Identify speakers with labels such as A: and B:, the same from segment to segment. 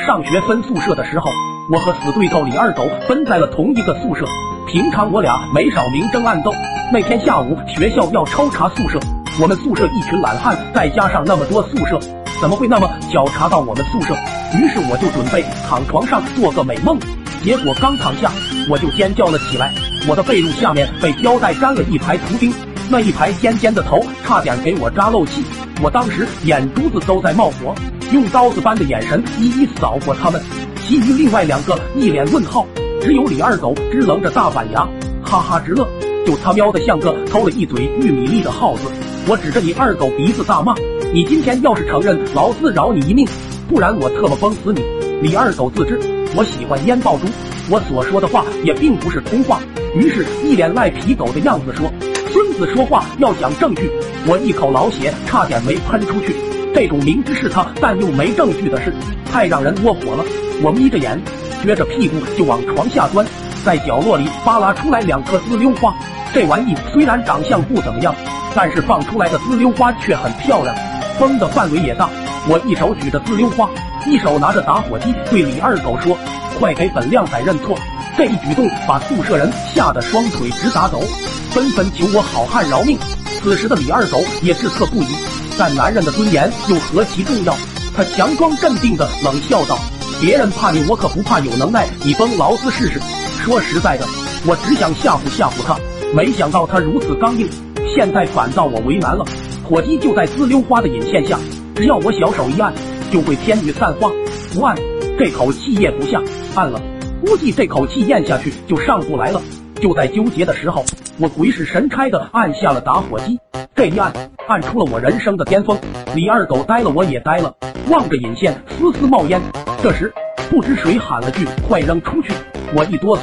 A: 上学分宿舍的时候，我和死对头李二狗分在了同一个宿舍。平常我俩没少明争暗斗。那天下午学校要抽查宿舍，我们宿舍一群懒汉，再加上那么多宿舍，怎么会那么巧查到我们宿舍？于是我就准备躺床上做个美梦。结果刚躺下，我就尖叫了起来。我的被褥下面被胶带粘了一排图钉，那一排尖尖的头差点给我扎漏气。我当时眼珠子都在冒火，用刀子般的眼神一一扫过他们，其余另外两个一脸问号，只有李二狗支棱着大板牙，哈哈直乐。就他喵的像个偷了一嘴玉米粒的耗子！我指着李二狗鼻子大骂：“你今天要是承认，老子饶你一命，不然我特么崩死你！”李二狗自知我喜欢烟爆猪，我所说的话也并不是空话，于是一脸赖皮狗的样子说：“孙子说话要讲证据。”我一口老血差点没喷出去。这种明知是他但又没证据的事，太让人窝火了。我眯着眼，撅着屁股就往床下钻，在角落里扒拉出来两颗滋溜花。这玩意虽然长相不怎么样，但是放出来的滋溜花却很漂亮，风的范围也大。我一手举着滋溜花，一手拿着打火机，对李二狗说：“快给本靓仔认错！”这一举动把宿舍人吓得双腿直打抖，纷纷求我好汉饶命。此时的李二狗也自责不已，但男人的尊严又何其重要？他强装镇定的冷笑道：“别人怕你，我可不怕。有能耐你崩老子试试！”说实在的，我只想吓唬吓唬他，没想到他如此刚硬，现在反倒我为难了。火机就在滋溜花的引线下，只要我小手一按，就会天女散花。不按，这口气咽不下；按了，估计这口气咽下去就上不来了。就在纠结的时候。我鬼使神差的按下了打火机，这一按，按出了我人生的巅峰。李二狗呆了，我也呆了，望着引线丝丝冒烟。这时，不知谁喊了句：“快扔出去！”我一哆嗦，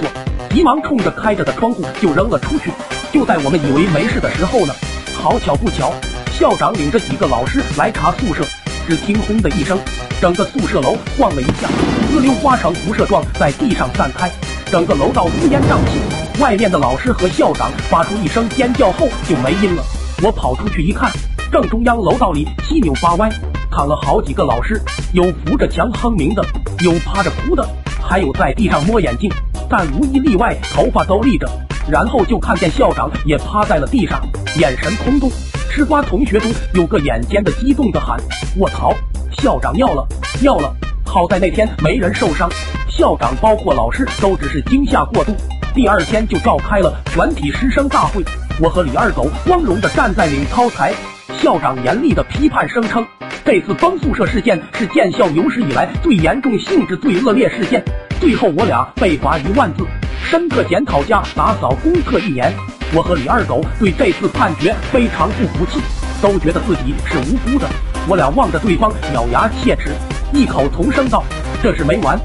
A: 急忙冲着开着的窗户就扔了出去。就在我们以为没事的时候呢，好巧不巧，校长领着几个老师来查宿舍。只听“轰”的一声，整个宿舍楼晃了一下，滋溜花成辐射状在地上散开，整个楼道乌烟瘴气。外面的老师和校长发出一声尖叫后就没音了。我跑出去一看，正中央楼道里七扭八歪躺了好几个老师，有扶着墙哼鸣的，有趴着哭的，还有在地上摸眼镜，但无一例外头发都立着。然后就看见校长也趴在了地上，眼神空洞。吃瓜同学中有个眼尖的激动的喊：“卧槽，校长尿了，尿了！”好在那天没人受伤，校长包括老师都只是惊吓过度。第二天就召开了全体师生大会，我和李二狗光荣的站在领操台。校长严厉的批判声称，这次崩宿舍事件是建校有史以来最严重、性质最恶劣事件。最后我俩被罚一万字，深刻检讨加打扫功课一年。我和李二狗对这次判决非常不服气，都觉得自己是无辜的。我俩望着对方，咬牙切齿，异口同声道：“这是没完。”